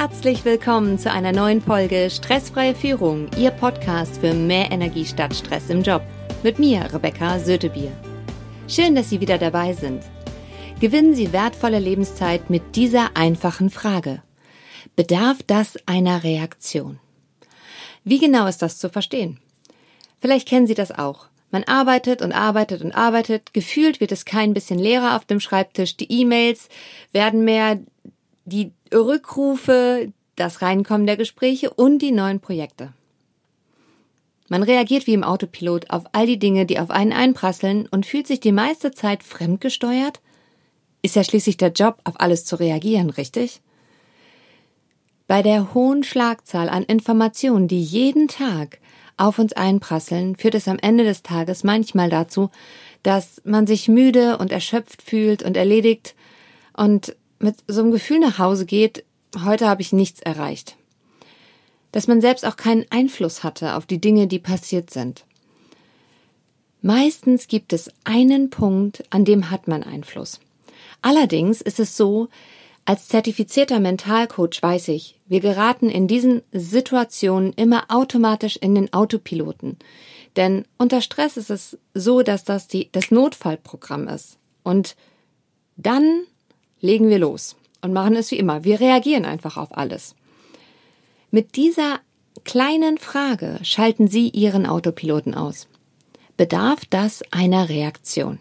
Herzlich willkommen zu einer neuen Folge Stressfreie Führung, Ihr Podcast für mehr Energie statt Stress im Job. Mit mir, Rebecca Sötebier. Schön, dass Sie wieder dabei sind. Gewinnen Sie wertvolle Lebenszeit mit dieser einfachen Frage. Bedarf das einer Reaktion? Wie genau ist das zu verstehen? Vielleicht kennen Sie das auch. Man arbeitet und arbeitet und arbeitet, gefühlt wird es kein bisschen leerer auf dem Schreibtisch, die E-Mails werden mehr, die Rückrufe, das Reinkommen der Gespräche und die neuen Projekte. Man reagiert wie im Autopilot auf all die Dinge, die auf einen einprasseln und fühlt sich die meiste Zeit fremdgesteuert? Ist ja schließlich der Job, auf alles zu reagieren, richtig? Bei der hohen Schlagzahl an Informationen, die jeden Tag auf uns einprasseln, führt es am Ende des Tages manchmal dazu, dass man sich müde und erschöpft fühlt und erledigt und mit so einem Gefühl nach Hause geht, heute habe ich nichts erreicht. Dass man selbst auch keinen Einfluss hatte auf die Dinge, die passiert sind. Meistens gibt es einen Punkt, an dem hat man Einfluss. Allerdings ist es so, als zertifizierter Mentalcoach weiß ich, wir geraten in diesen Situationen immer automatisch in den Autopiloten. Denn unter Stress ist es so, dass das die, das Notfallprogramm ist. Und dann legen wir los und machen es wie immer. Wir reagieren einfach auf alles. Mit dieser kleinen Frage schalten Sie Ihren Autopiloten aus. Bedarf das einer Reaktion?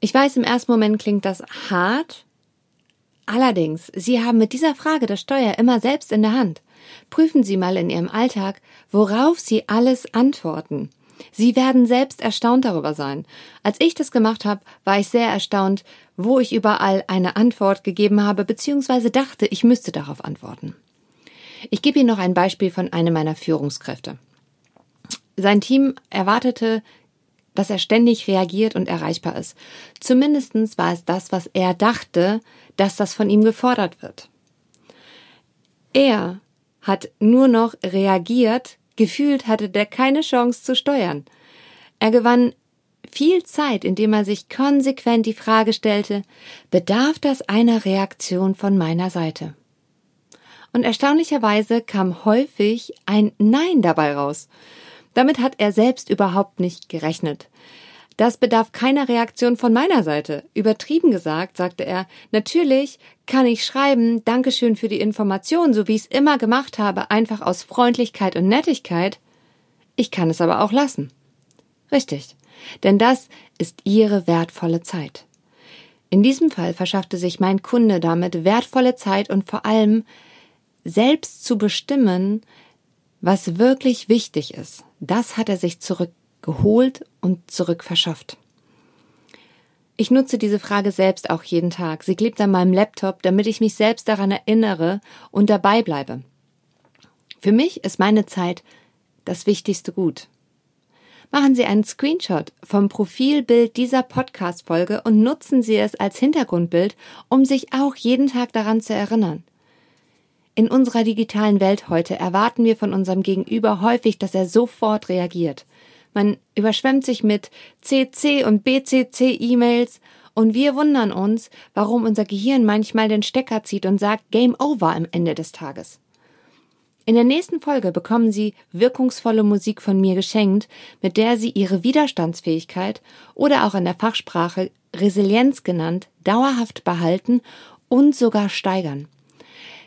Ich weiß, im ersten Moment klingt das hart. Allerdings, Sie haben mit dieser Frage das Steuer immer selbst in der Hand. Prüfen Sie mal in Ihrem Alltag, worauf Sie alles antworten. Sie werden selbst erstaunt darüber sein. Als ich das gemacht habe, war ich sehr erstaunt, wo ich überall eine Antwort gegeben habe, beziehungsweise dachte, ich müsste darauf antworten. Ich gebe Ihnen noch ein Beispiel von einem meiner Führungskräfte. Sein Team erwartete, dass er ständig reagiert und erreichbar ist. Zumindestens war es das, was er dachte, dass das von ihm gefordert wird. Er hat nur noch reagiert, gefühlt hatte der keine Chance zu steuern. Er gewann viel Zeit, indem er sich konsequent die Frage stellte, bedarf das einer Reaktion von meiner Seite? Und erstaunlicherweise kam häufig ein Nein dabei raus. Damit hat er selbst überhaupt nicht gerechnet. Das bedarf keiner Reaktion von meiner Seite. Übertrieben gesagt, sagte er, natürlich kann ich schreiben, Dankeschön für die Information, so wie ich es immer gemacht habe, einfach aus Freundlichkeit und Nettigkeit. Ich kann es aber auch lassen. Richtig. Denn das ist Ihre wertvolle Zeit. In diesem Fall verschaffte sich mein Kunde damit wertvolle Zeit und vor allem selbst zu bestimmen, was wirklich wichtig ist. Das hat er sich zurückgeholt und zurückverschafft. Ich nutze diese Frage selbst auch jeden Tag. Sie klebt an meinem Laptop, damit ich mich selbst daran erinnere und dabei bleibe. Für mich ist meine Zeit das wichtigste Gut. Machen Sie einen Screenshot vom Profilbild dieser Podcast-Folge und nutzen Sie es als Hintergrundbild, um sich auch jeden Tag daran zu erinnern. In unserer digitalen Welt heute erwarten wir von unserem Gegenüber häufig, dass er sofort reagiert. Man überschwemmt sich mit CC und BCC E-Mails und wir wundern uns, warum unser Gehirn manchmal den Stecker zieht und sagt Game Over am Ende des Tages. In der nächsten Folge bekommen Sie wirkungsvolle Musik von mir geschenkt, mit der Sie Ihre Widerstandsfähigkeit oder auch in der Fachsprache Resilienz genannt dauerhaft behalten und sogar steigern.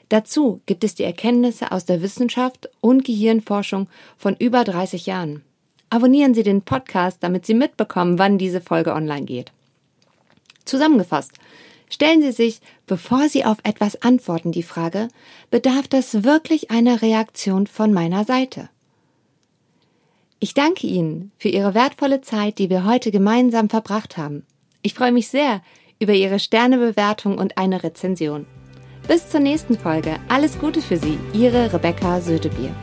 Dazu gibt es die Erkenntnisse aus der Wissenschaft und Gehirnforschung von über 30 Jahren. Abonnieren Sie den Podcast, damit Sie mitbekommen, wann diese Folge online geht. Zusammengefasst, Stellen Sie sich, bevor Sie auf etwas antworten, die Frage, bedarf das wirklich einer Reaktion von meiner Seite? Ich danke Ihnen für Ihre wertvolle Zeit, die wir heute gemeinsam verbracht haben. Ich freue mich sehr über Ihre Sternebewertung und eine Rezension. Bis zur nächsten Folge. Alles Gute für Sie, Ihre Rebecca Sötebier.